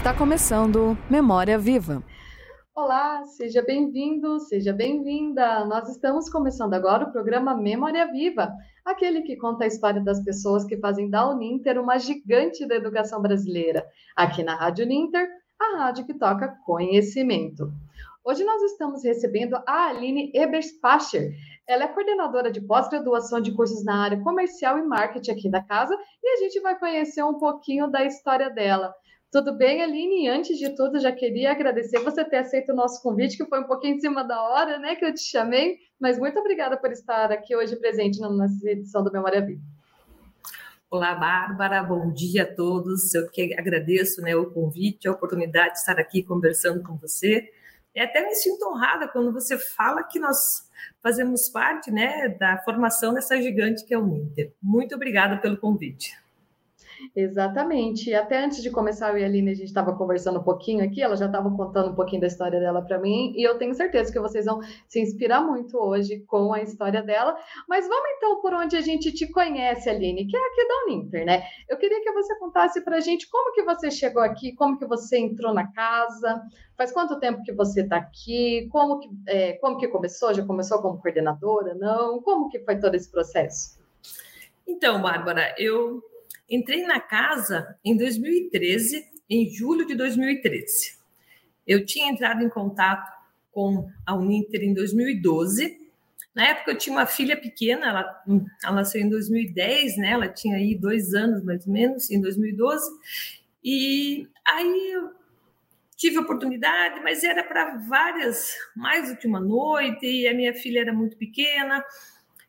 Está começando Memória Viva. Olá, seja bem-vindo, seja bem-vinda. Nós estamos começando agora o programa Memória Viva, aquele que conta a história das pessoas que fazem da Uninter uma gigante da educação brasileira. Aqui na Rádio Uninter, a rádio que toca conhecimento. Hoje nós estamos recebendo a Aline Eberspacher. Ela é coordenadora de pós-graduação de cursos na área comercial e marketing aqui da casa e a gente vai conhecer um pouquinho da história dela. Tudo bem, Aline? Antes de tudo, já queria agradecer você ter aceito o nosso convite, que foi um pouquinho em cima da hora, né, que eu te chamei, mas muito obrigada por estar aqui hoje presente na nossa edição do Memória Viva. Olá, Bárbara, bom dia a todos. Eu que agradeço né, o convite, a oportunidade de estar aqui conversando com você. E até me sinto honrada quando você fala que nós fazemos parte né, da formação dessa gigante que é o Ninter. Muito obrigada pelo convite. Exatamente. E até antes de começar, eu e a Aline, a gente estava conversando um pouquinho aqui, ela já estava contando um pouquinho da história dela para mim, e eu tenho certeza que vocês vão se inspirar muito hoje com a história dela. Mas vamos então por onde a gente te conhece, Aline, que é aqui da Uninter, né? Eu queria que você contasse para a gente como que você chegou aqui, como que você entrou na casa, faz quanto tempo que você está aqui, como que, é, como que começou? Já começou como coordenadora? Não? Como que foi todo esse processo? Então, Bárbara, eu Entrei na casa em 2013, em julho de 2013. Eu tinha entrado em contato com a Uninter em 2012. Na época eu tinha uma filha pequena, ela, ela nasceu em 2010, né? Ela tinha aí dois anos mais ou menos, em 2012. E aí eu tive oportunidade, mas era para várias, mais do que uma noite, e a minha filha era muito pequena,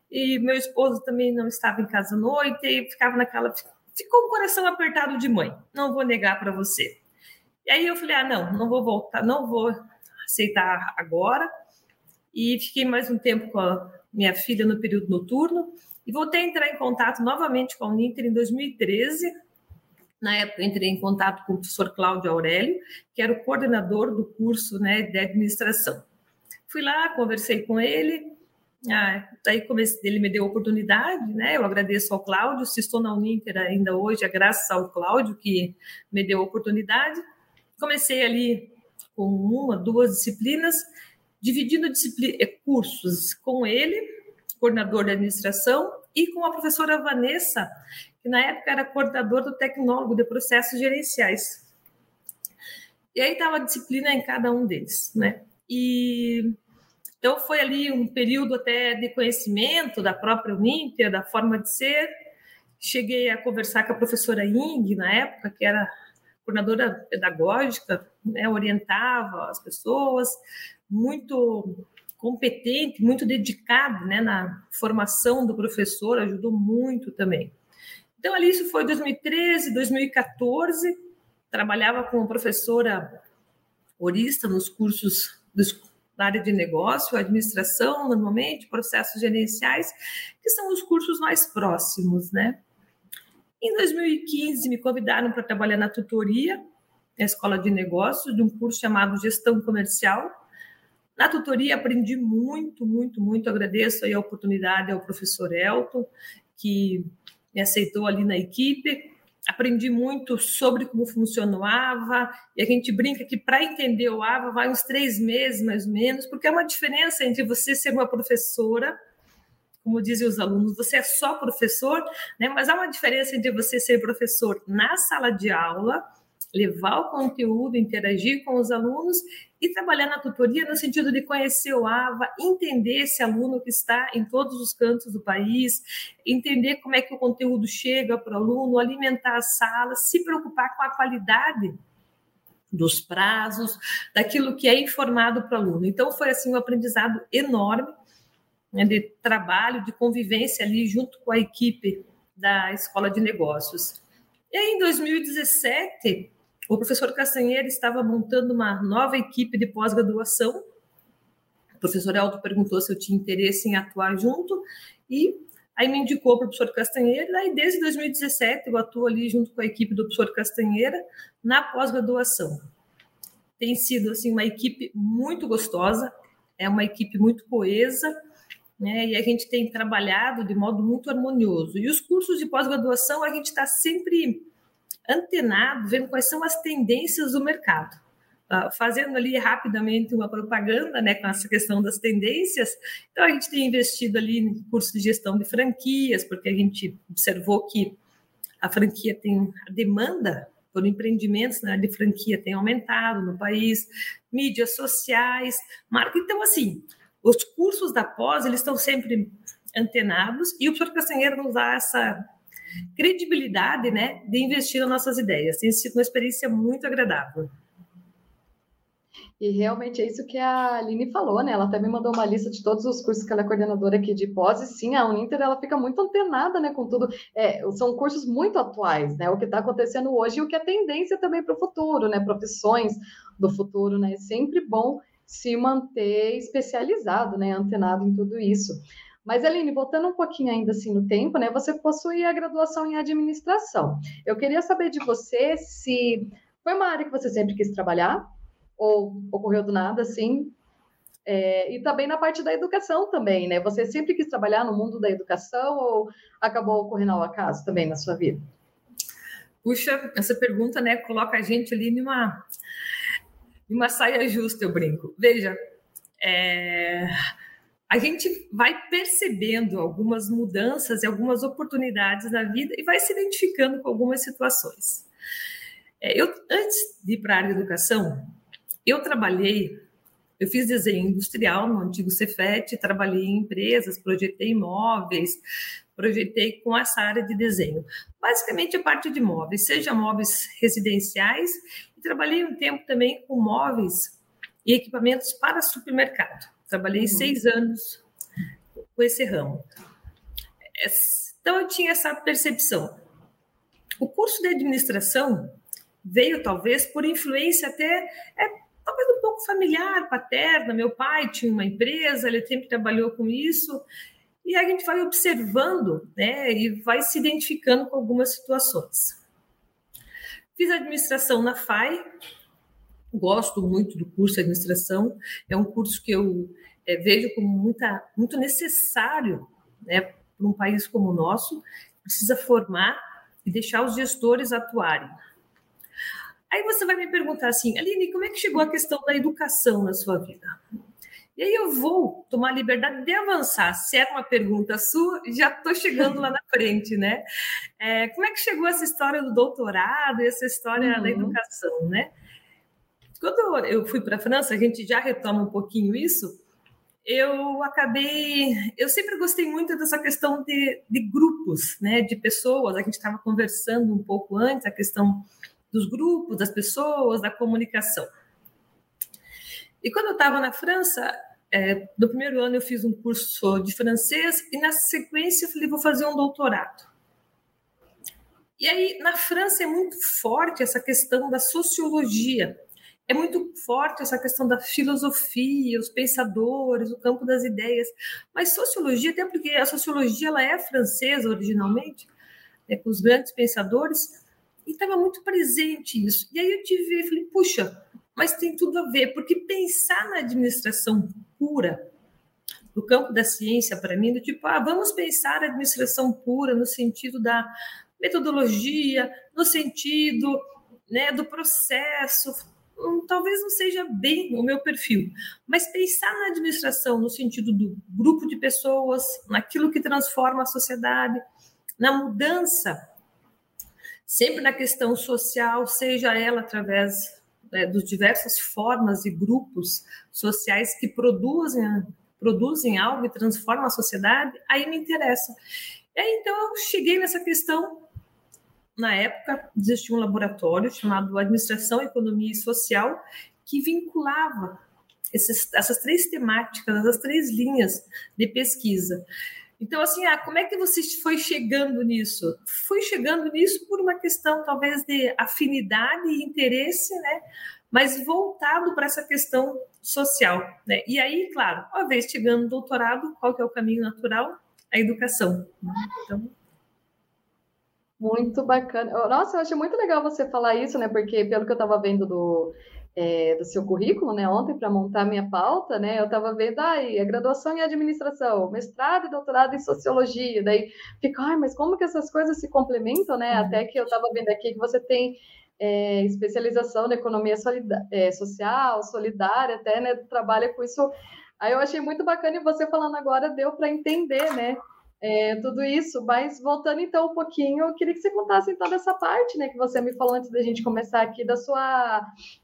e meu esposo também não estava em casa à noite, e ficava naquela ficou o coração apertado de mãe, não vou negar para você. E aí eu falei: ah, não, não vou voltar, não vou aceitar agora. E fiquei mais um tempo com a minha filha no período noturno e voltei a entrar em contato novamente com a Uninter em 2013. Na época, entrei em contato com o professor Cláudio Aurélio, que era o coordenador do curso né, de administração. Fui lá, conversei com ele, ah, daí comecei, ele me deu a oportunidade, né? Eu agradeço ao Cláudio, se estou na Uninter ainda hoje, é graças ao Cláudio que me deu a oportunidade. Comecei ali com uma, duas disciplinas, dividindo disciplina, eh, cursos com ele, coordenador de administração, e com a professora Vanessa, que na época era coordenador do tecnólogo de processos gerenciais. E aí estava disciplina em cada um deles, né? E então, foi ali um período até de conhecimento da própria Uninter, da forma de ser. Cheguei a conversar com a professora Ing, na época, que era coordenadora pedagógica, né, orientava as pessoas, muito competente, muito dedicado né, na formação do professor, ajudou muito também. Então, ali isso foi 2013, 2014, trabalhava com a professora Orista nos cursos dos na área de negócio, administração, normalmente, processos gerenciais, que são os cursos mais próximos, né? Em 2015, me convidaram para trabalhar na tutoria, na escola de negócios, de um curso chamado Gestão Comercial. Na tutoria, aprendi muito, muito, muito. Agradeço aí a oportunidade ao professor Elton, que me aceitou ali na equipe aprendi muito sobre como funciona o AVA, e a gente brinca que para entender o AVA vai uns três meses, mais ou menos, porque é uma diferença entre você ser uma professora, como dizem os alunos, você é só professor, né? mas há uma diferença entre você ser professor na sala de aula, levar o conteúdo, interagir com os alunos e trabalhar na tutoria no sentido de conhecer o AVA, entender esse aluno que está em todos os cantos do país, entender como é que o conteúdo chega para o aluno, alimentar a sala, se preocupar com a qualidade dos prazos, daquilo que é informado para o aluno. Então, foi assim um aprendizado enorme né, de trabalho, de convivência ali junto com a equipe da Escola de Negócios. E aí, em 2017, o professor Castanheira estava montando uma nova equipe de pós-graduação. O professor Elton perguntou se eu tinha interesse em atuar junto e aí me indicou o professor Castanheira. E desde 2017 eu atuo ali junto com a equipe do professor Castanheira na pós-graduação. Tem sido assim uma equipe muito gostosa, é uma equipe muito coesa, né? E a gente tem trabalhado de modo muito harmonioso. E os cursos de pós-graduação a gente está sempre antenado, vendo quais são as tendências do mercado. Uh, fazendo ali rapidamente uma propaganda né, com essa questão das tendências. Então, a gente tem investido ali em curso de gestão de franquias, porque a gente observou que a franquia tem a demanda por empreendimentos né, de franquia tem aumentado no país, mídias sociais, marca. Então, assim, os cursos da pós, eles estão sempre antenados e o professor Castanheira nos dá essa credibilidade, né, de investir nas nossas ideias. Tem sido uma experiência muito agradável. E realmente é isso que a Aline falou, né? Ela até me mandou uma lista de todos os cursos que ela é coordenadora aqui de pós, e sim, a Uninter ela fica muito antenada, né, com tudo. É, são cursos muito atuais, né? O que está acontecendo hoje e o que é tendência também para o futuro, né? Profissões do futuro, né? É sempre bom se manter especializado, né? Antenado em tudo isso. Mas, Aline, voltando um pouquinho ainda assim no tempo, né? Você possui a graduação em administração. Eu queria saber de você se foi uma área que você sempre quis trabalhar, ou ocorreu do nada, assim. É, e também na parte da educação também, né? Você sempre quis trabalhar no mundo da educação ou acabou ocorrendo ao acaso também na sua vida? Puxa, essa pergunta, né, coloca a gente ali numa, numa saia justa, eu brinco. Veja, é, a gente vai percebendo algumas mudanças e algumas oportunidades na vida e vai se identificando com algumas situações. É, eu, antes de ir para a área de educação, eu trabalhei, eu fiz desenho industrial no antigo Cefet, trabalhei em empresas, projetei imóveis, projetei com essa área de desenho. Basicamente a parte de móveis, seja móveis residenciais, e trabalhei um tempo também com móveis e equipamentos para supermercado. Trabalhei uhum. seis anos com esse ramo. Então eu tinha essa percepção. O curso de administração veio talvez por influência até é, talvez um pouco familiar, paterna. Meu pai tinha uma empresa, ele sempre trabalhou com isso. E a gente vai observando né, e vai se identificando com algumas situações. Fiz administração na FAI, gosto muito do curso de administração, é um curso que eu é, vejo como muita, muito necessário né, para um país como o nosso, precisa formar e deixar os gestores atuarem. Aí você vai me perguntar assim, Aline, como é que chegou a questão da educação na sua vida? E aí eu vou tomar a liberdade de avançar. Se era uma pergunta sua, já estou chegando lá na frente, né? É, como é que chegou essa história do doutorado e essa história uhum. da educação, né? Quando eu fui para a França, a gente já retoma um pouquinho isso. Eu acabei, eu sempre gostei muito dessa questão de, de grupos, né? De pessoas. A gente estava conversando um pouco antes a questão dos grupos, das pessoas, da comunicação. E quando eu estava na França, é, no primeiro ano eu fiz um curso de francês e na sequência eu falei, vou fazer um doutorado. E aí, na França é muito forte essa questão da sociologia, é muito forte essa questão da filosofia, os pensadores, o campo das ideias. Mas sociologia, até porque a sociologia ela é francesa originalmente, né, com os grandes pensadores, e estava muito presente isso. E aí eu tive, falei, puxa, mas tem tudo a ver, porque pensar na administração pura, no campo da ciência, para mim, do tipo, ah, vamos pensar a administração pura no sentido da metodologia, no sentido né, do processo, talvez não seja bem o meu perfil, mas pensar na administração no sentido do grupo de pessoas, naquilo que transforma a sociedade, na mudança sempre na questão social, seja ela através né, dos diversas formas e grupos sociais que produzem, produzem algo e transformam a sociedade, aí me interessa. E aí, então, eu cheguei nessa questão. Na época, existia um laboratório chamado Administração, Economia e Social, que vinculava esses, essas três temáticas, essas três linhas de pesquisa. Então, assim, ah, como é que você foi chegando nisso? Fui chegando nisso por uma questão, talvez, de afinidade e interesse, né? Mas voltado para essa questão social, né? E aí, claro, uma vez chegando no doutorado, qual que é o caminho natural? A educação. Né? Então, muito bacana. Nossa, eu achei muito legal você falar isso, né? Porque pelo que eu estava vendo do, é, do seu currículo, né? Ontem, para montar minha pauta, né? Eu estava vendo aí a graduação em administração, mestrado e doutorado em sociologia. Daí fica, ai, mas como que essas coisas se complementam, né? Até que eu estava vendo aqui que você tem é, especialização na economia solida é, social, solidária, até, né? Trabalha com isso. Aí eu achei muito bacana e você falando agora deu para entender, né? É, tudo isso. Mas voltando então um pouquinho, eu queria que você contasse então dessa parte, né, que você me falou antes da gente começar aqui da sua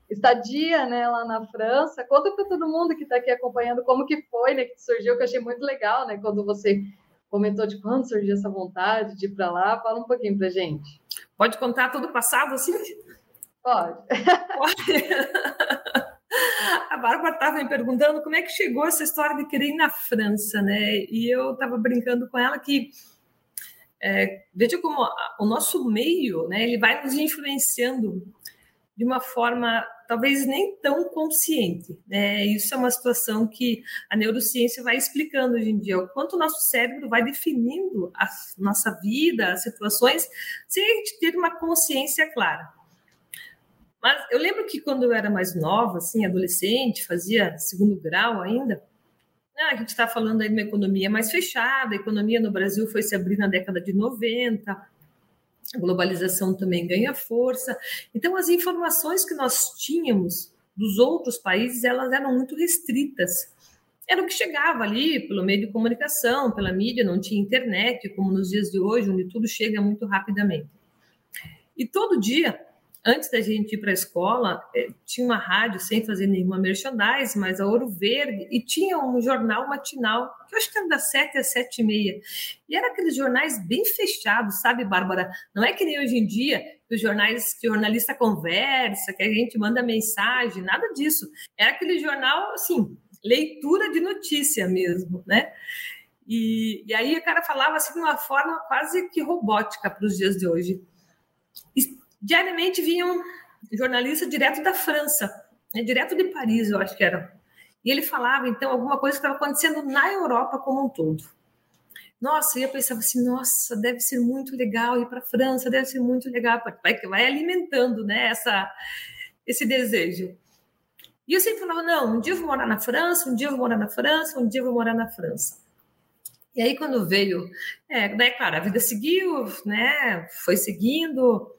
estadia, né, lá na França. Conta para todo mundo que está aqui acompanhando como que foi, né, que surgiu, que eu achei muito legal, né, quando você comentou de quando surgiu essa vontade de ir para lá. Fala um pouquinho para gente. Pode contar todo o passado, assim? Pode. Pode. A Bárbara estava me perguntando como é que chegou essa história de querer ir na França, né? E eu estava brincando com ela que é, veja como o nosso meio, né? Ele vai nos influenciando de uma forma talvez nem tão consciente. Né? Isso é uma situação que a neurociência vai explicando hoje em dia, o quanto o nosso cérebro vai definindo a nossa vida, as situações, sem a gente ter uma consciência clara. Mas eu lembro que quando eu era mais nova, assim, adolescente, fazia segundo grau ainda, né, a gente está falando aí de uma economia mais fechada, a economia no Brasil foi se abrir na década de 90, a globalização também ganha força. Então, as informações que nós tínhamos dos outros países, elas eram muito restritas. Era o que chegava ali pelo meio de comunicação, pela mídia, não tinha internet, como nos dias de hoje, onde tudo chega muito rapidamente. E todo dia antes da gente ir para a escola, eh, tinha uma rádio sem fazer nenhuma merchandise, mas a Ouro Verde, e tinha um jornal matinal, que eu acho que era das sete às sete e meia. E era aqueles jornais bem fechados, sabe, Bárbara? Não é que nem hoje em dia, que os jornais que o jornalista conversa, que a gente manda mensagem, nada disso. Era aquele jornal, assim, leitura de notícia mesmo, né? E, e aí o cara falava assim de uma forma quase que robótica para os dias de hoje. E diariamente vinham jornalistas direto da França, né, direto de Paris, eu acho que era. E ele falava, então, alguma coisa que estava acontecendo na Europa como um todo. Nossa, e eu pensava assim, nossa, deve ser muito legal ir para a França, deve ser muito legal, vai, vai alimentando né, essa, esse desejo. E eu sempre falava, não, um dia eu vou morar na França, um dia eu vou morar na França, um dia eu vou morar na França. E aí, quando veio, é, daí, claro, a vida seguiu, né, foi seguindo,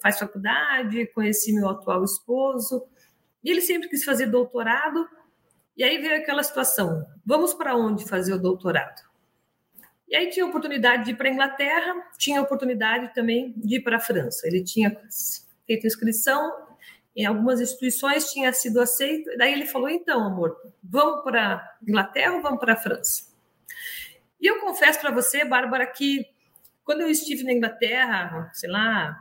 faz faculdade, conheci meu atual esposo, e ele sempre quis fazer doutorado, e aí veio aquela situação: vamos para onde fazer o doutorado? E aí tinha a oportunidade de ir para a Inglaterra, tinha a oportunidade também de ir para a França. Ele tinha feito inscrição em algumas instituições, tinha sido aceito. Daí ele falou: então, amor, vamos para a Inglaterra ou vamos para a França? E eu confesso para você, Bárbara, que quando eu estive na Inglaterra, sei lá,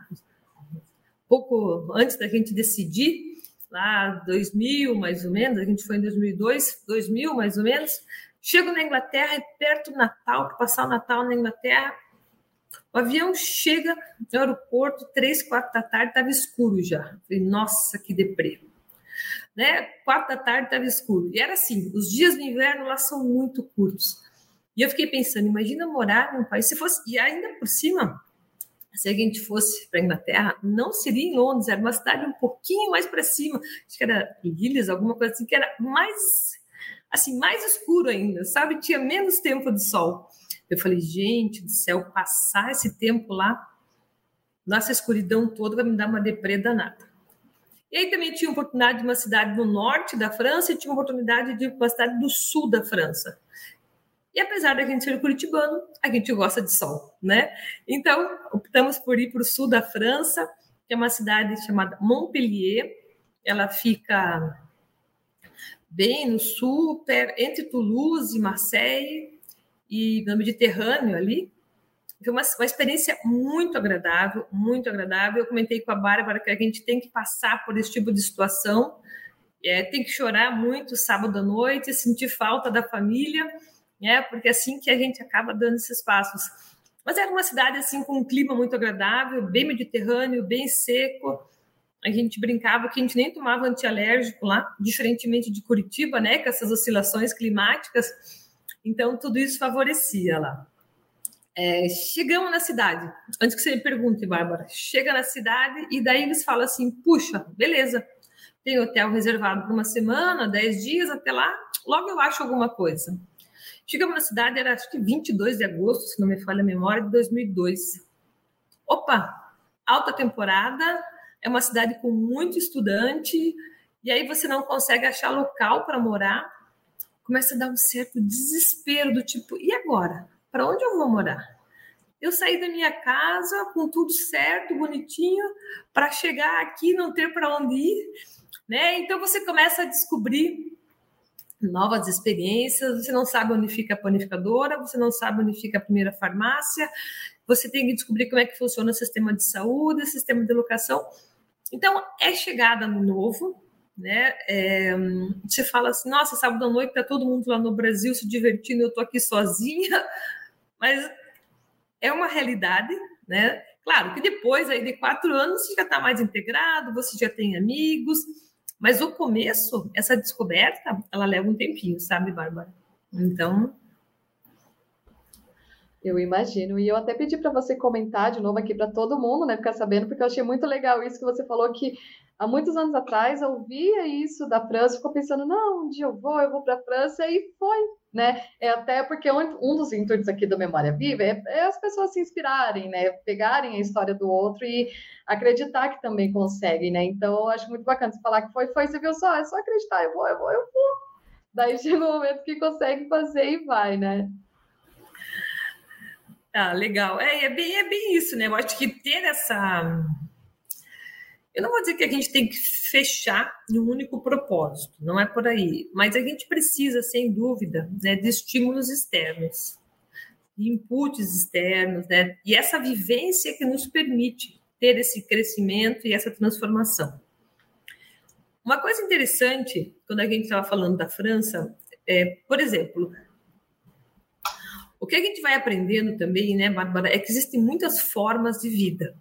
pouco antes da gente decidir, lá 2000 mais ou menos, a gente foi em 2002, 2000 mais ou menos, chego na Inglaterra e perto do Natal, passar o Natal na Inglaterra, o avião chega no aeroporto, três, quatro da tarde, estava escuro já. Falei, nossa, que deprê. Né? Quatro da tarde estava escuro. E era assim, os dias do inverno lá são muito curtos. E eu fiquei pensando, imagina morar num país, se fosse, e ainda por cima, se a gente fosse para a Inglaterra, não seria em Londres, era uma cidade um pouquinho mais para cima, acho que era Lillis, alguma coisa assim, que era mais, assim, mais escuro ainda, sabe? Tinha menos tempo de sol. Eu falei, gente do céu, passar esse tempo lá, nossa escuridão toda vai me dar uma deprê danada. E aí também tinha oportunidade de uma cidade no norte da França e tinha oportunidade de uma cidade do sul da França. E apesar da gente ser curitibano, a gente gosta de sol, né? Então, optamos por ir para o sul da França, que é uma cidade chamada Montpellier. Ela fica bem no sul, entre Toulouse e Marseille, e no Mediterrâneo ali. Foi uma, uma experiência muito agradável, muito agradável. Eu comentei com a Bárbara que a gente tem que passar por esse tipo de situação, é, tem que chorar muito sábado à noite, sentir falta da família, né? Porque é assim que a gente acaba dando esses passos. Mas era uma cidade assim com um clima muito agradável, bem mediterrâneo, bem seco. A gente brincava que a gente nem tomava antialérgico lá, diferentemente de Curitiba, né, com essas oscilações climáticas. Então tudo isso favorecia lá. É, chegamos na cidade. Antes que você me pergunte, Bárbara, chega na cidade e daí eles falam assim: puxa, beleza, tem hotel reservado por uma semana, 10 dias, até lá, logo eu acho alguma coisa. Chegamos na cidade, era acho que 22 de agosto, se não me falha a memória, de 2002. Opa, alta temporada, é uma cidade com muito estudante, e aí você não consegue achar local para morar, começa a dar um certo desespero do tipo, e agora? Para onde eu vou morar? Eu saí da minha casa com tudo certo, bonitinho, para chegar aqui não ter para onde ir, né? Então você começa a descobrir novas experiências, você não sabe onde fica a panificadora, você não sabe onde fica a primeira farmácia, você tem que descobrir como é que funciona o sistema de saúde, o sistema de educação. Então, é chegada no novo, né? É, você fala assim, nossa, sábado à noite tá todo mundo lá no Brasil se divertindo, eu tô aqui sozinha, mas é uma realidade, né? Claro que depois aí de quatro anos você já está mais integrado, você já tem amigos, mas o começo, essa descoberta, ela leva um tempinho, sabe, Bárbara? Então. Eu imagino. E eu até pedi para você comentar de novo aqui para todo mundo, né? Ficar sabendo, porque eu achei muito legal isso que você falou que há muitos anos atrás eu ouvia isso da França, ficou pensando, não, um dia eu vou, eu vou para a França, e foi, né? É até porque um, um dos intuitos aqui do Memória Viva é, é, as pessoas se inspirarem, né? Pegarem a história do outro e acreditar que também conseguem, né? Então, eu acho muito bacana você falar que foi, foi, você viu só, é só acreditar, eu vou, eu vou, eu vou. Daí chega o momento que consegue fazer e vai, né? Ah, legal. É, é, bem, é bem isso, né? Eu acho que ter essa eu não vou dizer que a gente tem que fechar em um único propósito, não é por aí, mas a gente precisa, sem dúvida, né, de estímulos externos, de inputs externos, né, e essa vivência que nos permite ter esse crescimento e essa transformação. Uma coisa interessante, quando a gente estava falando da França, é, por exemplo, o que a gente vai aprendendo também, né, Bárbara, é que existem muitas formas de vida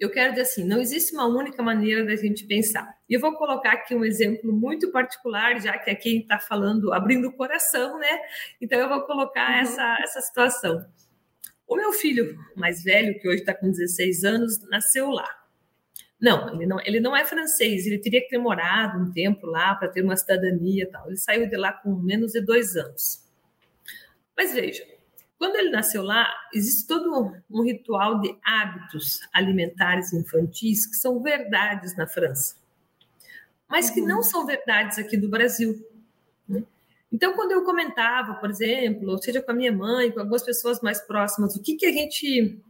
eu quero dizer assim, não existe uma única maneira da gente pensar. E eu vou colocar aqui um exemplo muito particular, já que aqui está falando, abrindo o coração, né? Então eu vou colocar uhum. essa, essa situação. O meu filho mais velho, que hoje está com 16 anos, nasceu lá. Não ele, não, ele não é francês, ele teria que ter morado um tempo lá para ter uma cidadania e tal. Ele saiu de lá com menos de dois anos. Mas veja, quando ele nasceu lá, existe todo um ritual de hábitos alimentares infantis que são verdades na França, mas que não são verdades aqui do Brasil. Né? Então, quando eu comentava, por exemplo, seja com a minha mãe, com algumas pessoas mais próximas, o que, que a gente,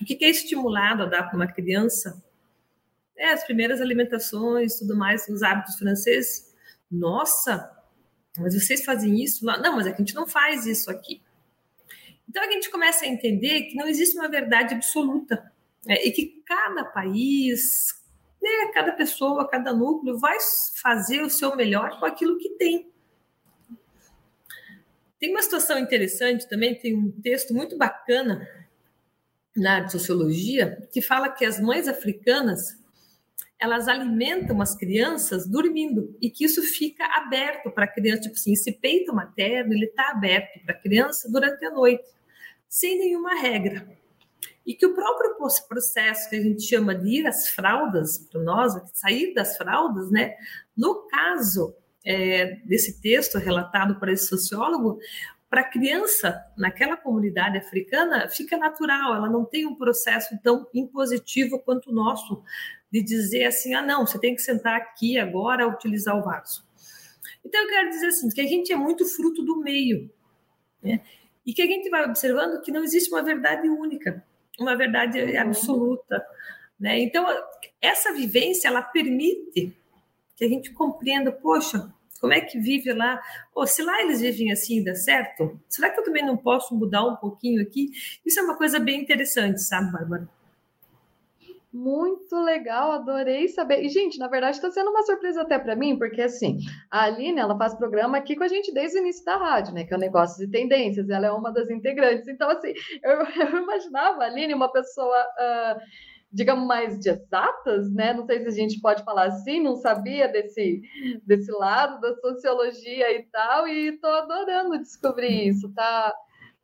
o que, que é estimulado a dar para uma criança, é, as primeiras alimentações, tudo mais, os hábitos franceses. Nossa, mas vocês fazem isso lá? Não, mas a gente não faz isso aqui. Então a gente começa a entender que não existe uma verdade absoluta né? e que cada país, né, cada pessoa, cada núcleo vai fazer o seu melhor com aquilo que tem. Tem uma situação interessante também, tem um texto muito bacana na de sociologia que fala que as mães africanas elas alimentam as crianças dormindo e que isso fica aberto para a criança, tipo assim, esse peito materno ele está aberto para a criança durante a noite sem nenhuma regra. E que o próprio processo que a gente chama de ir às fraldas, para nós, sair das fraldas, né? No caso é, desse texto relatado por esse sociólogo, para a criança naquela comunidade africana fica natural, ela não tem um processo tão impositivo quanto o nosso, de dizer assim: ah, não, você tem que sentar aqui agora utilizar o vaso. Então, eu quero dizer assim: que a gente é muito fruto do meio. Né? E que a gente vai observando que não existe uma verdade única, uma verdade uhum. absoluta, né? Então essa vivência ela permite que a gente compreenda, poxa, como é que vive lá? Oh, se lá eles vivem assim, dá certo? Será que eu também não posso mudar um pouquinho aqui? Isso é uma coisa bem interessante, sabe, Bárbara? Muito legal, adorei saber. E, gente, na verdade, está sendo uma surpresa até para mim, porque assim, a Aline, ela faz programa aqui com a gente desde o início da rádio, né? Que é o negócio de tendências, ela é uma das integrantes. Então, assim, eu, eu imaginava a Aline uma pessoa. Uh, digamos, mais de exatas, né? Não sei se a gente pode falar assim, não sabia desse, desse lado da sociologia e tal, e estou adorando descobrir isso, tá?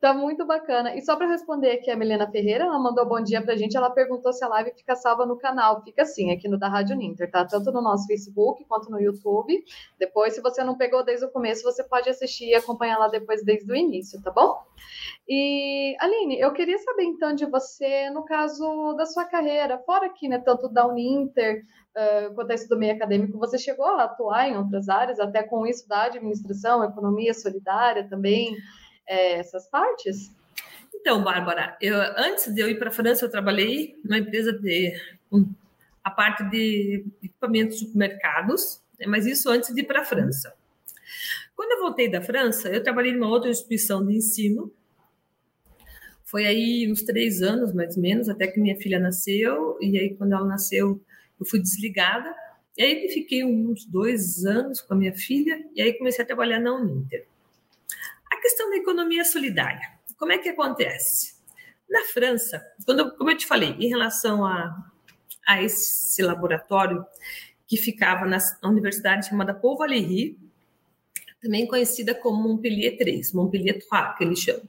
Tá muito bacana. E só para responder aqui a Milena Ferreira, ela mandou bom dia para a gente. Ela perguntou se a live fica salva no canal. Fica sim, aqui no da Rádio Ninter, tá? Tanto no nosso Facebook quanto no YouTube. Depois, se você não pegou desde o começo, você pode assistir e acompanhar lá depois desde o início, tá bom? E Aline, eu queria saber então de você, no caso da sua carreira, fora aqui, né, tanto da Uninter uh, quanto a do meio acadêmico, você chegou a atuar em outras áreas, até com isso da administração, economia solidária também é, essas partes? Então, Bárbara, eu, antes de eu ir para a França, eu trabalhei numa empresa de um, a parte de equipamentos de supermercados, né, mas isso antes de ir para a França. Quando eu voltei da França, eu trabalhei numa outra instituição de ensino. Foi aí uns três anos, mais ou menos, até que minha filha nasceu. E aí, quando ela nasceu, eu fui desligada. E aí, fiquei uns dois anos com a minha filha. E aí, comecei a trabalhar na Uninter. A questão da economia solidária, como é que acontece? Na França, quando, como eu te falei, em relação a, a esse laboratório que ficava na universidade chamada Paul Valéry, também conhecida como Montpellier 3, Montpellier 3, que eles chamam.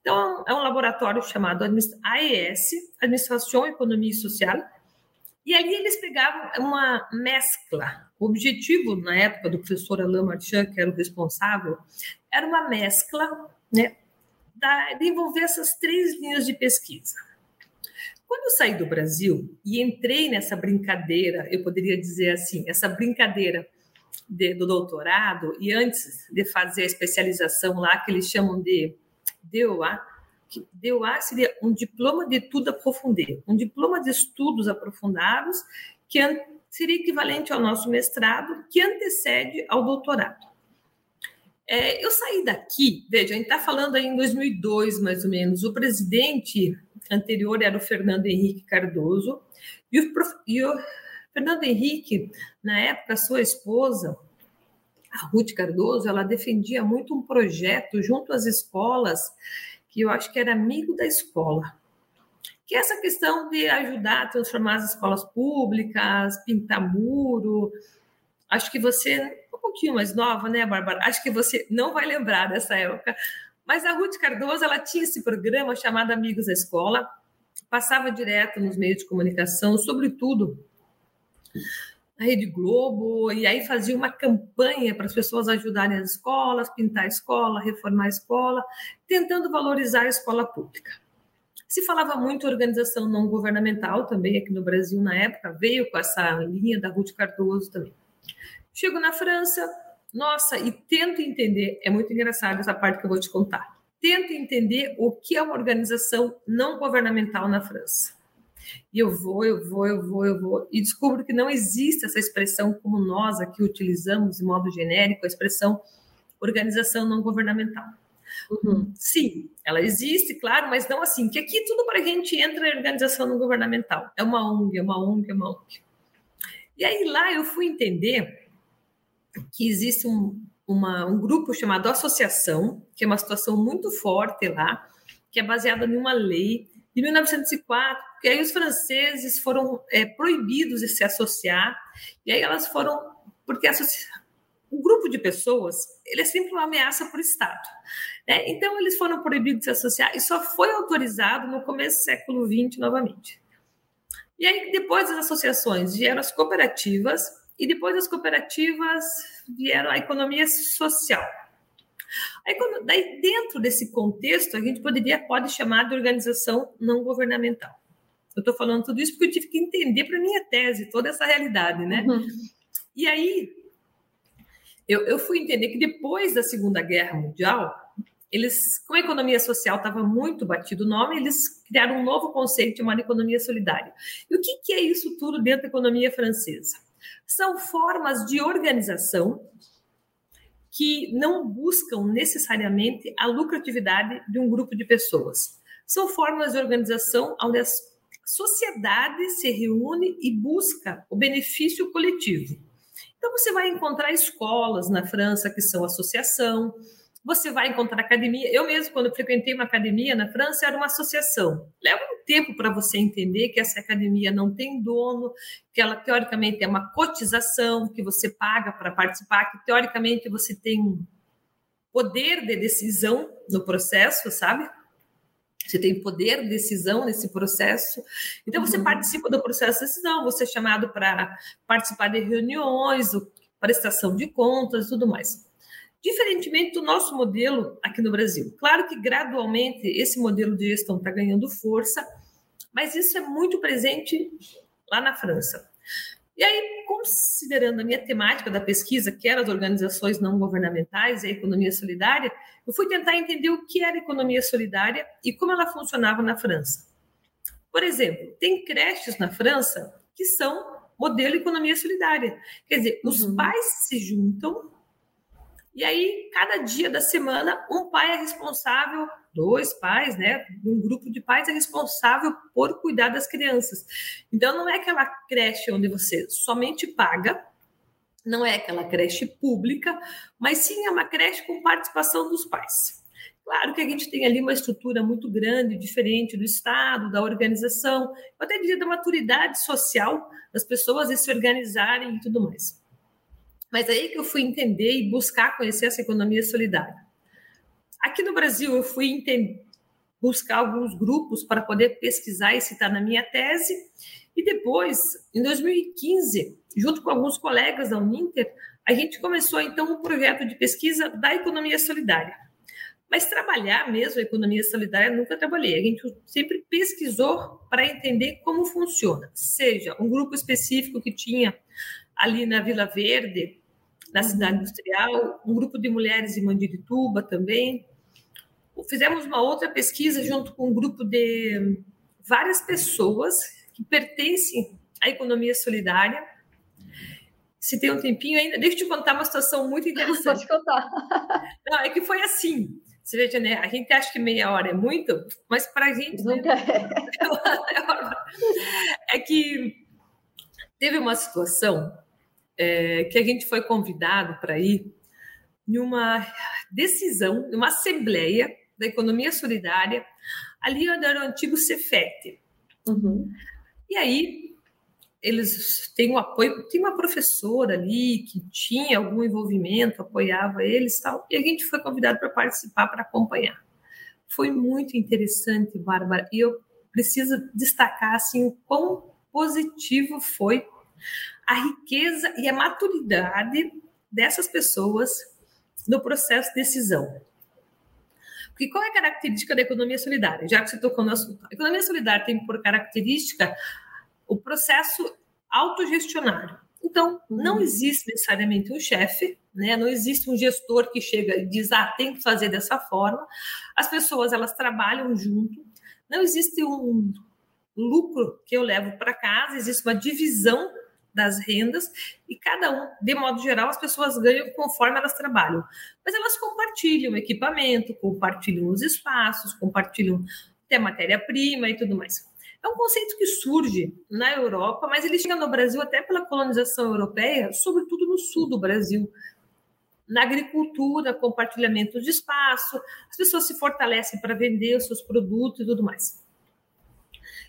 Então, é um laboratório chamado AES, Administração, Economia e Social, e ali eles pegavam uma mescla. O objetivo, na época do professor Alain Marchand, que era o responsável, era uma mescla né, da, de envolver essas três linhas de pesquisa. Quando eu saí do Brasil e entrei nessa brincadeira, eu poderia dizer assim, essa brincadeira de, do doutorado, e antes de fazer a especialização lá, que eles chamam de DOA, que DOA seria um diploma de estudo aprofundado, um diploma de estudos aprofundados que seria equivalente ao nosso mestrado, que antecede ao doutorado. É, eu saí daqui, veja, a gente está falando aí em 2002, mais ou menos. O presidente anterior era o Fernando Henrique Cardoso, e o, e o Fernando Henrique, na época, sua esposa, a Ruth Cardoso, ela defendia muito um projeto junto às escolas, que eu acho que era amigo da escola, que é essa questão de ajudar a transformar as escolas públicas, pintar muro. Acho que você pouquinho mais nova, né, Bárbara? Acho que você não vai lembrar dessa época. Mas a Ruth Cardoso, ela tinha esse programa chamado Amigos da Escola, passava direto nos meios de comunicação, sobretudo a Rede Globo, e aí fazia uma campanha para as pessoas ajudarem as escolas, pintar a escola, reformar a escola, tentando valorizar a escola pública. Se falava muito organização não governamental também aqui no Brasil na época, veio com essa linha da Ruth Cardoso também. Chego na França, nossa, e tento entender, é muito engraçado essa parte que eu vou te contar. Tento entender o que é uma organização não governamental na França. E eu vou, eu vou, eu vou, eu vou, e descubro que não existe essa expressão como nós aqui utilizamos de modo genérico, a expressão organização não governamental. Uhum. Sim, ela existe, claro, mas não assim, que aqui tudo para a gente entra em organização não governamental. É uma ONG, é uma ONG, é uma ONG. E aí lá eu fui entender que existe um, uma, um grupo chamado Associação, que é uma situação muito forte lá, que é baseada em uma lei de 1904, que aí os franceses foram é, proibidos de se associar, e aí elas foram, porque o grupo de pessoas, ele é sempre uma ameaça para o Estado. Né? Então, eles foram proibidos de se associar e só foi autorizado no começo do século XX novamente. E aí, depois das associações, vieram as cooperativas, e depois das cooperativas vieram a economia social. Aí, quando, daí, dentro desse contexto, a gente poderia, pode chamar de organização não governamental. Eu estou falando tudo isso porque eu tive que entender para minha tese toda essa realidade, né? Uhum. E aí, eu, eu fui entender que depois da Segunda Guerra Mundial, eles, como a economia social estava muito batido o nome, eles criaram um novo conceito chamado economia solidária. E o que, que é isso tudo dentro da economia francesa? São formas de organização que não buscam necessariamente a lucratividade de um grupo de pessoas. São formas de organização onde a sociedade se reúne e busca o benefício coletivo. Então, você vai encontrar escolas na França que são associação, você vai encontrar academia. Eu mesmo, quando frequentei uma academia na França, era uma associação. Leva um tempo para você entender que essa academia não tem dono, que ela teoricamente é uma cotização que você paga para participar, que teoricamente você tem poder de decisão no processo, sabe? Você tem poder de decisão nesse processo. Então, você uhum. participa do processo de decisão, você é chamado para participar de reuniões, prestação de contas e tudo mais. Diferentemente do nosso modelo aqui no Brasil. Claro que gradualmente esse modelo de gestão está ganhando força, mas isso é muito presente lá na França. E aí, considerando a minha temática da pesquisa, que era as organizações não governamentais e a economia solidária, eu fui tentar entender o que era economia solidária e como ela funcionava na França. Por exemplo, tem creches na França que são modelo economia solidária. Quer dizer, os uhum. pais se juntam e aí, cada dia da semana, um pai é responsável, dois pais, né? Um grupo de pais é responsável por cuidar das crianças. Então, não é aquela creche onde você somente paga, não é aquela creche pública, mas sim é uma creche com participação dos pais. Claro que a gente tem ali uma estrutura muito grande, diferente do Estado, da organização, até diria da maturidade social das pessoas de se organizarem e tudo mais. Mas aí que eu fui entender e buscar conhecer essa economia solidária. Aqui no Brasil, eu fui buscar alguns grupos para poder pesquisar e citar na minha tese. E depois, em 2015, junto com alguns colegas da Uninter, a gente começou então um projeto de pesquisa da economia solidária. Mas trabalhar mesmo a economia solidária nunca trabalhei. A gente sempre pesquisou para entender como funciona. Seja um grupo específico que tinha ali na Vila Verde na cidade industrial, um grupo de mulheres em Mandirituba também. Fizemos uma outra pesquisa junto com um grupo de várias pessoas que pertencem à economia solidária. Se tem um tempinho ainda, deixa eu te contar uma situação muito interessante. Pode contar. Não, é que foi assim. Você veja, né? A gente acha que meia hora é muito, mas para a gente. Né? é que teve uma situação é, que a gente foi convidado para ir em uma decisão, uma assembleia da economia solidária, ali onde era o antigo Cefet. Uhum. E aí eles têm o um apoio, tem uma professora ali que tinha algum envolvimento, apoiava eles tal, e a gente foi convidado para participar, para acompanhar. Foi muito interessante, Bárbara, e eu preciso destacar assim o quão positivo foi a riqueza e a maturidade dessas pessoas no processo de decisão. Porque qual é a característica da economia solidária? Já que você tocou no assunto. A economia solidária tem por característica o processo autogestionário. Então, não uhum. existe necessariamente um chefe, né? não existe um gestor que chega e diz, ah, tem que fazer dessa forma. As pessoas, elas trabalham junto. Não existe um lucro que eu levo para casa, existe uma divisão das rendas e cada um, de modo geral, as pessoas ganham conforme elas trabalham. Mas elas compartilham equipamento, compartilham os espaços, compartilham até matéria-prima e tudo mais. É um conceito que surge na Europa, mas ele chega no Brasil até pela colonização europeia, sobretudo no sul do Brasil. Na agricultura, compartilhamento de espaço, as pessoas se fortalecem para vender os seus produtos e tudo mais.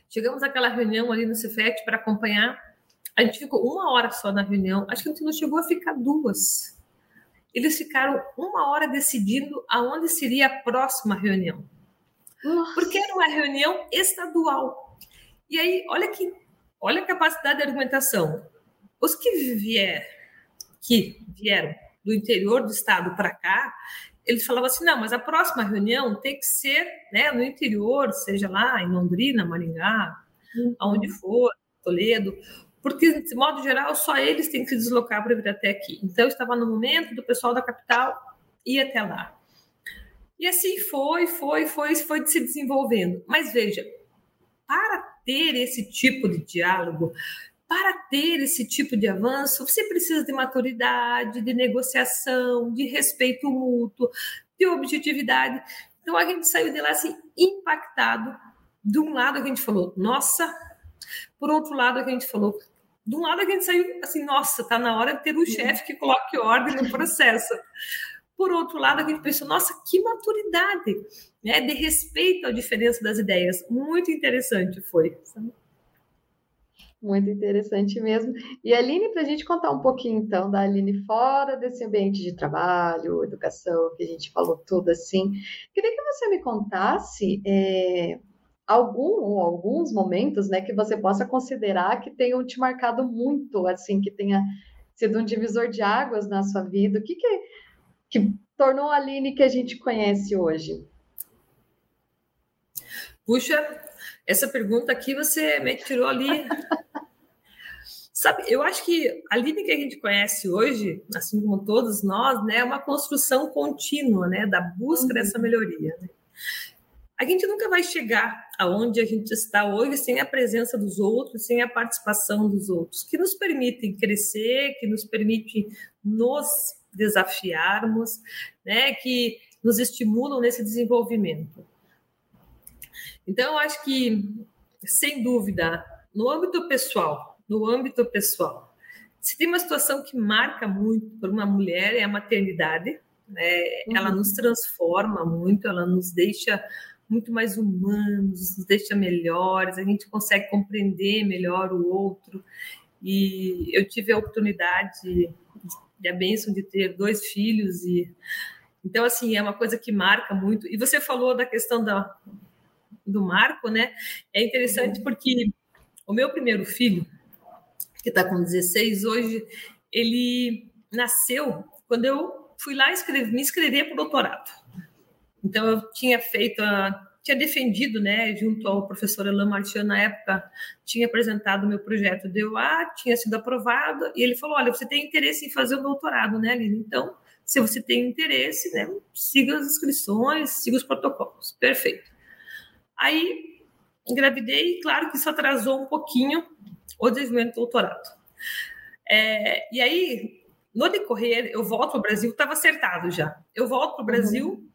Chegamos àquela reunião ali no Cefet para acompanhar a gente ficou uma hora só na reunião, acho que a gente não chegou a ficar duas. Eles ficaram uma hora decidindo aonde seria a próxima reunião. Nossa. Porque era uma reunião estadual. E aí, olha que olha a capacidade de argumentação. Os que vier, que vieram do interior do estado para cá, eles falavam assim: não, mas a próxima reunião tem que ser né, no interior, seja lá em Londrina, Maringá, uhum. aonde for, Toledo, porque, de modo geral, só eles têm que se deslocar para vir até aqui. Então, estava no momento do pessoal da capital ir até lá. E assim foi, foi, foi, foi se desenvolvendo. Mas veja, para ter esse tipo de diálogo, para ter esse tipo de avanço, você precisa de maturidade, de negociação, de respeito mútuo, de objetividade. Então a gente saiu de lá assim impactado. De um lado a gente falou, nossa, por outro lado a gente falou, de um lado a gente saiu assim, nossa, tá na hora de ter um chefe que coloque ordem no processo. Por outro lado, a gente pensou, nossa, que maturidade, né, de respeito à diferença das ideias. Muito interessante foi. Muito interessante mesmo. E Aline, para a gente contar um pouquinho então da Aline fora desse ambiente de trabalho, educação, que a gente falou tudo assim, queria que você me contasse é, algum ou alguns momentos, né, que você possa considerar que tenham te marcado muito, assim, que tenha sido um divisor de águas na sua vida. O que que, que tornou a Aline que a gente conhece hoje? Puxa, essa pergunta aqui você me tirou ali. Sabe, eu acho que a Aline que a gente conhece hoje, assim como todos nós, né, é uma construção contínua, né, da busca uhum. dessa melhoria. Né? A gente nunca vai chegar aonde a gente está hoje sem a presença dos outros, sem a participação dos outros, que nos permitem crescer, que nos permite nos desafiarmos, né, que nos estimulam nesse desenvolvimento. Então, eu acho que, sem dúvida, no âmbito pessoal, no âmbito pessoal, se tem uma situação que marca muito para uma mulher é a maternidade, né? Uhum. Ela nos transforma muito, ela nos deixa muito mais humanos, nos deixa melhores, a gente consegue compreender melhor o outro. E eu tive a oportunidade e a bênção de ter dois filhos e então assim é uma coisa que marca muito. E você falou da questão da, do Marco, né? É interessante uhum. porque o meu primeiro filho, que está com 16 hoje, ele nasceu quando eu fui lá escrever, me inscrever para o doutorado. Então, eu tinha feito, a, tinha defendido, né, junto ao professor Alain Martian, na época, tinha apresentado o meu projeto de EUA, tinha sido aprovado, e ele falou: Olha, você tem interesse em fazer o doutorado, né, Aline? Então, se você tem interesse, né, siga as inscrições, siga os protocolos. Perfeito. Aí, engravidei, e claro que isso atrasou um pouquinho o desenvolvimento do doutorado. É, e aí, no decorrer, eu volto para o Brasil, estava acertado já. Eu volto para o Brasil. Uhum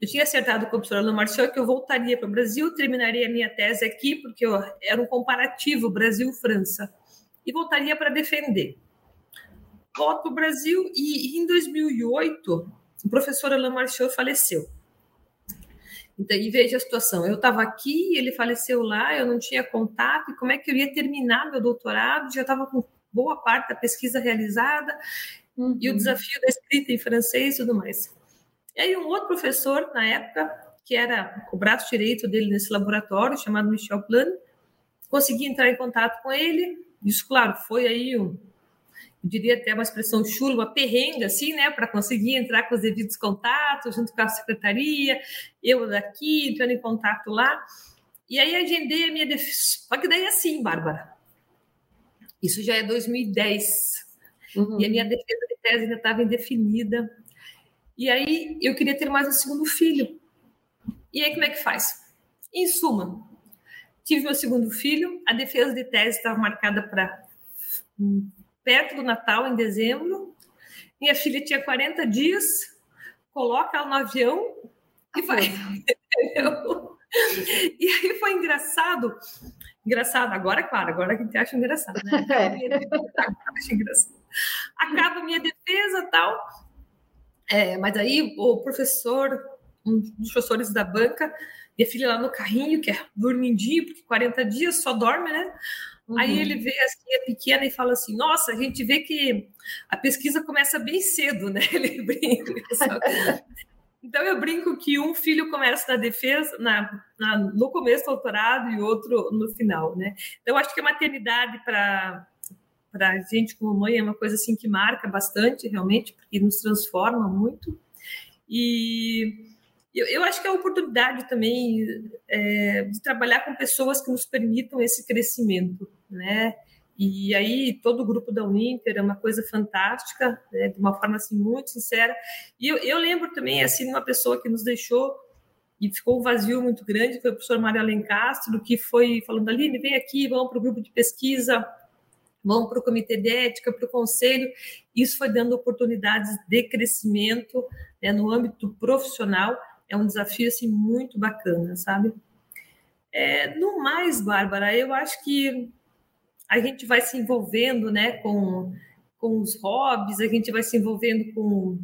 eu tinha acertado com o professor Alain Marcial que eu voltaria para o Brasil, terminaria a minha tese aqui, porque eu, era um comparativo Brasil-França, e voltaria para defender. Volto para o Brasil e, em 2008 o professor Alain Marcial faleceu. Então, e veja a situação, eu estava aqui, ele faleceu lá, eu não tinha contato, e como é que eu ia terminar meu doutorado? Já estava com boa parte da pesquisa realizada, uhum. e o desafio da escrita em francês e tudo mais. E aí um outro professor, na época, que era o braço direito dele nesse laboratório, chamado Michel Plan, consegui entrar em contato com ele. Isso, claro, foi aí um, eu diria até uma expressão chula, uma perrenga, assim, né, para conseguir entrar com os devidos contatos, junto com a secretaria, eu daqui, entrando em contato lá. E aí agendei a minha defesa. Só que daí é assim, Bárbara. Isso já é 2010. Uhum. E a minha defesa de tese ainda estava indefinida. E aí eu queria ter mais um segundo filho. E aí como é que faz? Em suma, tive meu segundo filho, a defesa de tese estava marcada para perto do Natal, em dezembro. Minha filha tinha 40 dias, coloca ela no avião e vai. e aí foi engraçado. Engraçado, agora, claro, agora a gente acha engraçado, né? Acaba minha defesa tal. É, mas aí o professor, um dos professores da banca, minha filha lá no carrinho, que é dormindinho, porque 40 dias só dorme, né? Uhum. Aí ele vê assim, a pequena e fala assim: Nossa, a gente vê que a pesquisa começa bem cedo, né? Ele brinca. então eu brinco que um filho começa na defesa, na, na, no começo do doutorado e outro no final, né? Então acho que a maternidade para para a gente como mãe é uma coisa assim que marca bastante realmente porque nos transforma muito. E eu, eu acho que é a oportunidade também é, de trabalhar com pessoas que nos permitam esse crescimento né? E aí todo o grupo da Uninter é uma coisa fantástica né, de uma forma assim muito sincera. E eu, eu lembro também assim uma pessoa que nos deixou e ficou um vazio muito grande foi o professor Mário Alencastro que foi falando Aline vem aqui vamos para o grupo de pesquisa vão para o comitê de ética, para o conselho. Isso foi dando oportunidades de crescimento né, no âmbito profissional. É um desafio assim, muito bacana, sabe? É, no mais, Bárbara, eu acho que a gente vai se envolvendo né, com, com os hobbies, a gente vai se envolvendo com,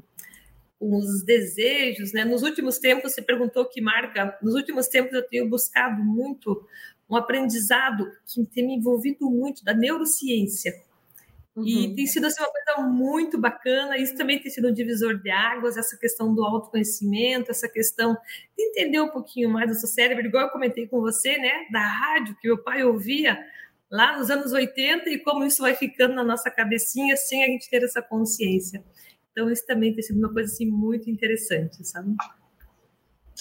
com os desejos. Né? Nos últimos tempos, você perguntou que marca, nos últimos tempos eu tenho buscado muito um aprendizado que tem me envolvido muito da neurociência. Uhum. E tem sido assim, uma coisa muito bacana. Isso também tem sido um divisor de águas, essa questão do autoconhecimento, essa questão de entender um pouquinho mais do seu cérebro, igual eu comentei com você, né? Da rádio que meu pai ouvia lá nos anos 80 e como isso vai ficando na nossa cabecinha sem a gente ter essa consciência. Então, isso também tem sido uma coisa assim, muito interessante, sabe?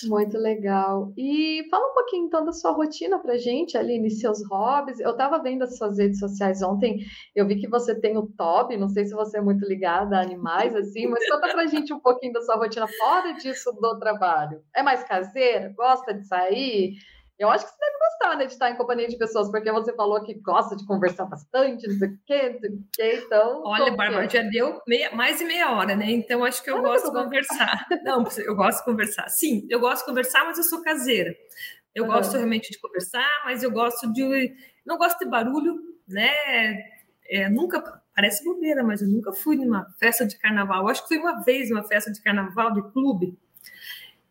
Muito legal. E fala um pouquinho então da sua rotina pra gente, Aline, seus hobbies. Eu estava vendo as suas redes sociais ontem, eu vi que você tem o Toby, não sei se você é muito ligada a animais, assim, mas conta pra gente um pouquinho da sua rotina fora disso do trabalho. É mais caseira? Gosta de sair? Eu acho que você deve gostar, né, de estar em companhia de pessoas, porque você falou que gosta de conversar bastante, não sei o quê, não sei o quê, então... Olha, Bárbara, é? já deu meia, mais de meia hora, né? Então, acho que eu ah, gosto de conversar. Não, eu gosto de conversar. Sim, eu gosto de conversar, mas eu sou caseira. Eu uhum. gosto realmente de conversar, mas eu gosto de... Não gosto de barulho, né? É, nunca... Parece bobeira, mas eu nunca fui numa festa de carnaval. Eu acho que fui uma vez numa festa de carnaval de clube.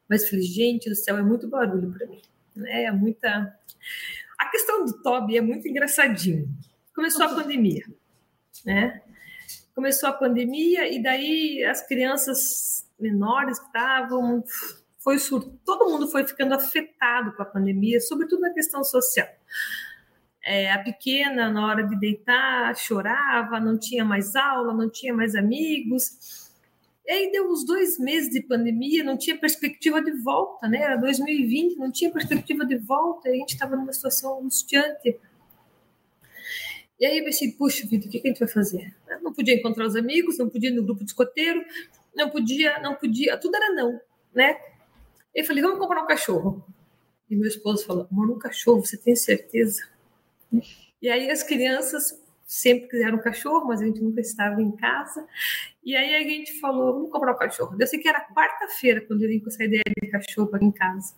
Mas falei, gente do céu, é muito barulho para mim né? É muita. A questão do Toby é muito engraçadinho. Começou a pandemia, né? Começou a pandemia e daí as crianças menores estavam foi surto. Todo mundo foi ficando afetado com a pandemia, sobretudo na questão social. É, a pequena, na hora de deitar, chorava, não tinha mais aula, não tinha mais amigos. E aí deu uns dois meses de pandemia, não tinha perspectiva de volta, né? Era 2020, não tinha perspectiva de volta, a gente estava numa situação angustiante. E aí eu pensei, puxa vida, o que, a gente vai fazer? Não podia encontrar os amigos, não podia ir no grupo de escoteiro, não podia, não podia, tudo era não, né? Eu falei, vamos comprar um cachorro. E meu esposo falou, amor, um cachorro, você tem certeza? E aí as crianças sempre quiseram um cachorro, mas a gente nunca estava em casa. E aí a gente falou, vamos comprar um cachorro. Eu sei que era quarta-feira quando eu vim com essa ideia de cachorro aqui em casa.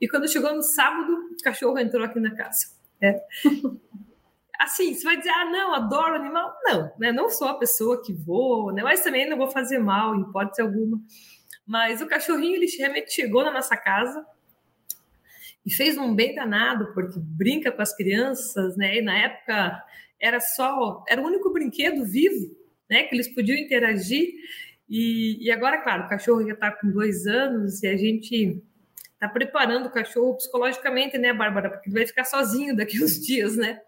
E quando chegou no sábado, o cachorro entrou aqui na casa. É. Assim, você vai dizer, ah, não, adoro animal. Não, né? Não sou a pessoa que voa, né? Mas também não vou fazer mal, em hipótese alguma. Mas o cachorrinho, ele realmente chegou na nossa casa, e fez um bem danado, porque brinca com as crianças, né? E na época era só, era o único brinquedo vivo, né, que eles podiam interagir. E, e agora, claro, o cachorro já está com dois anos e a gente está preparando o cachorro psicologicamente, né, Bárbara? Porque ele vai ficar sozinho daqui uns dias, né?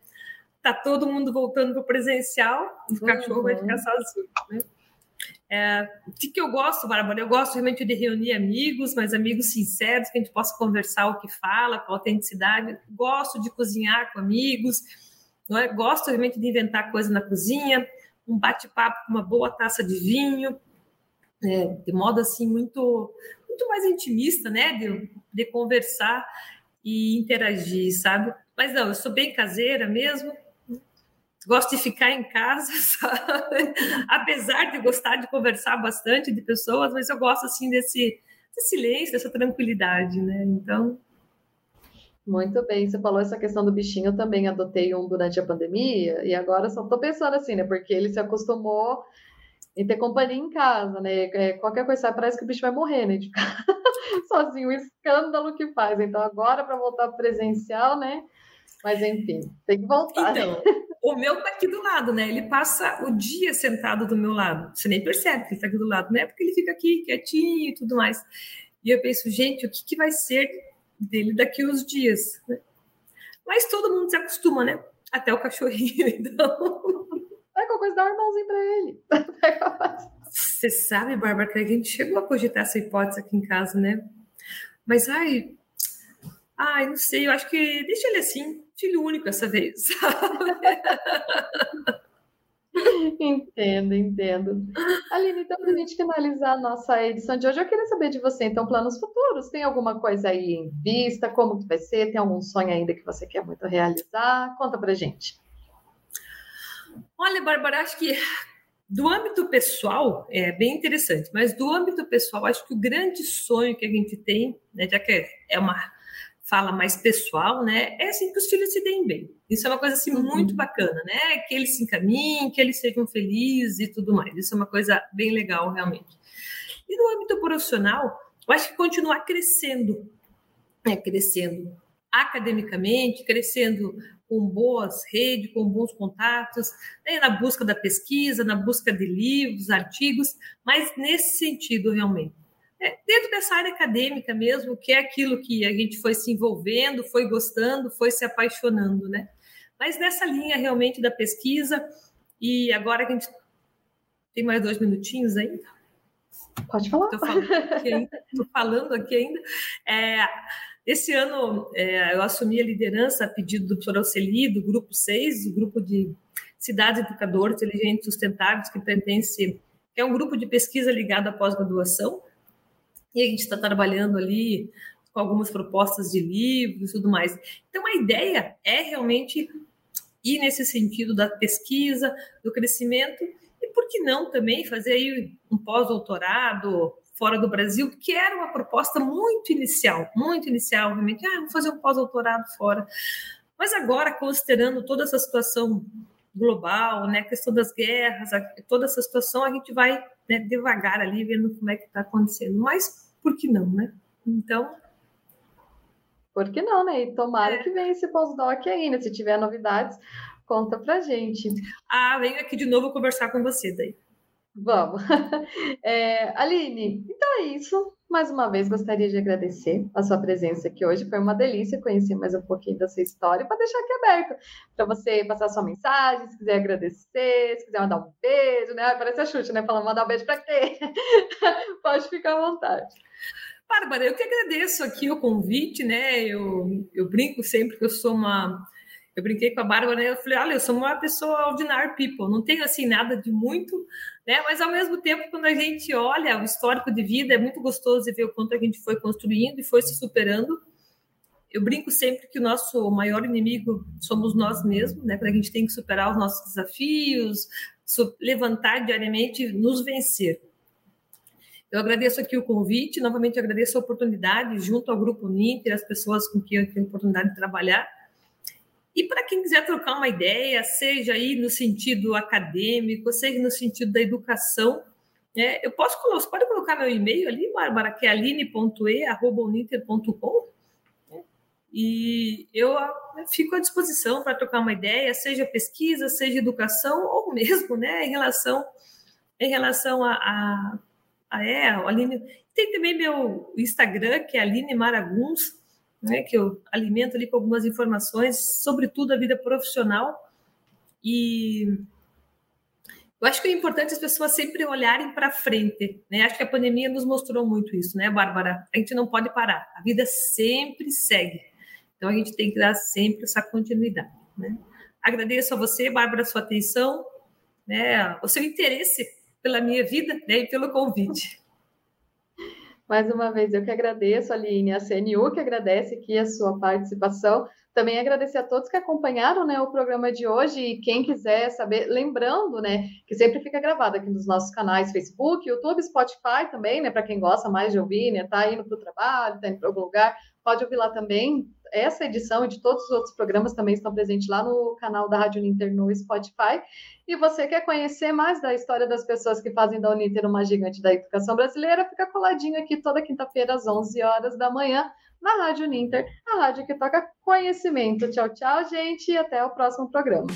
Tá todo mundo voltando para o presencial, o cachorro uhum. vai ficar sozinho, né? É, o que, que eu gosto, Bárbara? Eu gosto realmente de reunir amigos, mas amigos sinceros, que a gente possa conversar o que fala, com autenticidade. Gosto de cozinhar com amigos, é? Gosto, obviamente, de inventar coisa na cozinha, um bate-papo com uma boa taça de vinho, é, de modo assim muito, muito mais intimista, né? De, de conversar e interagir, sabe? Mas não, eu sou bem caseira mesmo, gosto de ficar em casa, sabe? apesar de gostar de conversar bastante de pessoas, mas eu gosto assim desse, desse silêncio, dessa tranquilidade, né? Então muito bem, você falou essa questão do bichinho, eu também adotei um durante a pandemia, e agora só tô pensando assim, né? Porque ele se acostumou em ter companhia em casa, né? É, qualquer coisa parece que o bicho vai morrer, né? De ficar sozinho, o escândalo que faz. Então, agora, para voltar presencial, né? Mas enfim, tem que voltar. Então, o meu tá aqui do lado, né? Ele passa o dia sentado do meu lado. Você nem percebe que ele tá aqui do lado, né? Porque ele fica aqui quietinho e tudo mais. E eu penso, gente, o que, que vai ser dele daqui uns dias. Né? Mas todo mundo se acostuma, né? Até o cachorrinho, então. É qualquer coisa, dá um irmãozinho pra ele. Você sabe, Bárbara, que a gente chegou a cogitar essa hipótese aqui em casa, né? Mas, ai, ai, não sei, eu acho que deixa ele assim, filho único essa vez. entendo, entendo. Aline, então, para a gente finalizar a nossa edição de hoje, eu queria saber de você, então, planos futuros. Tem alguma coisa aí em vista? Como que vai ser? Tem algum sonho ainda que você quer muito realizar? Conta para gente. Olha, Bárbara, acho que do âmbito pessoal é bem interessante, mas do âmbito pessoal, acho que o grande sonho que a gente tem, né, já que é uma fala mais pessoal, né? É assim que os filhos se deem bem. Isso é uma coisa assim uhum. muito bacana, né? Que eles se encaminhem, que eles sejam felizes e tudo mais. Isso é uma coisa bem legal, realmente. E no âmbito profissional, eu acho que continuar crescendo, né? Crescendo academicamente, crescendo com boas redes, com bons contatos, né, na busca da pesquisa, na busca de livros, artigos, mas nesse sentido realmente. É, dentro dessa área acadêmica mesmo, que é aquilo que a gente foi se envolvendo, foi gostando, foi se apaixonando, né? Mas nessa linha realmente da pesquisa, e agora que a gente tem mais dois minutinhos ainda. Pode falar. Estou falando aqui ainda. falando aqui ainda. É, esse ano é, eu assumi a liderança a pedido do professor Alceli, do Grupo 6, o grupo de cidades educadores inteligentes sustentáveis, que pertence, que é um grupo de pesquisa ligado à pós-graduação. E a gente está trabalhando ali com algumas propostas de livros e tudo mais. Então, a ideia é realmente ir nesse sentido da pesquisa, do crescimento, e por que não também fazer aí um pós-doutorado fora do Brasil, que era uma proposta muito inicial, muito inicial, realmente, ah, vou fazer um pós-doutorado fora. Mas agora, considerando toda essa situação global, né, a questão das guerras, toda essa situação, a gente vai né, devagar ali, vendo como é que está acontecendo. Mas por que não, né? Então, por que não, né? E tomara é. que venha esse pós-doc aí, né? Se tiver novidades, conta pra gente. Ah, venho aqui de novo conversar com você daí. Vamos. É, Aline, então é isso. Mais uma vez, gostaria de agradecer a sua presença aqui hoje. Foi uma delícia conhecer mais um pouquinho da sua história para deixar aqui aberto para você passar sua mensagem, se quiser agradecer, se quiser mandar um beijo, né? Parece a chute, né? Falando mandar um beijo para quê? Pode ficar à vontade. Bárbara, eu que agradeço aqui o convite, né? Eu, eu brinco sempre que eu sou uma. Eu brinquei com a Bárbara, né? Eu falei, olha, eu sou uma pessoa ordinary people, não tenho assim nada de muito, né? Mas ao mesmo tempo, quando a gente olha o histórico de vida, é muito gostoso ver o quanto a gente foi construindo e foi se superando. Eu brinco sempre que o nosso maior inimigo somos nós mesmos, né? Quando a gente tem que superar os nossos desafios, levantar diariamente, nos vencer. Eu agradeço aqui o convite, novamente agradeço a oportunidade junto ao Grupo Ninter, as pessoas com quem eu tenho oportunidade de trabalhar. E para quem quiser trocar uma ideia, seja aí no sentido acadêmico, seja no sentido da educação, é, eu posso você pode colocar meu e-mail ali, Bárbara, que é aline.e.uninter.com e eu fico à disposição para trocar uma ideia, seja pesquisa, seja educação, ou mesmo né, em relação, em relação a, a ah, é? Aline... Tem também meu Instagram, que é Aline Maraguns, né, que eu alimento ali com algumas informações, sobretudo a vida profissional. E eu acho que é importante as pessoas sempre olharem para frente. Né? Acho que a pandemia nos mostrou muito isso, né, Bárbara? A gente não pode parar. A vida sempre segue. Então a gente tem que dar sempre essa continuidade. Né? Agradeço a você, Bárbara, a sua atenção, né, o seu interesse pela minha vida né, e pelo convite. Mais uma vez, eu que agradeço, Aline, a CNU que agradece aqui a sua participação. Também agradecer a todos que acompanharam né, o programa de hoje e quem quiser saber, lembrando, né, que sempre fica gravado aqui nos nossos canais Facebook, YouTube, Spotify também, né, para quem gosta mais de ouvir, né, tá indo para o trabalho, tá indo para algum lugar, pode ouvir lá também. Essa edição e de todos os outros programas também estão presentes lá no canal da Rádio Ninter no Spotify. E você quer conhecer mais da história das pessoas que fazem da Uninter uma gigante da educação brasileira, fica coladinho aqui toda quinta-feira às 11 horas da manhã na Rádio Ninter, a rádio que toca conhecimento. Tchau, tchau, gente, e até o próximo programa.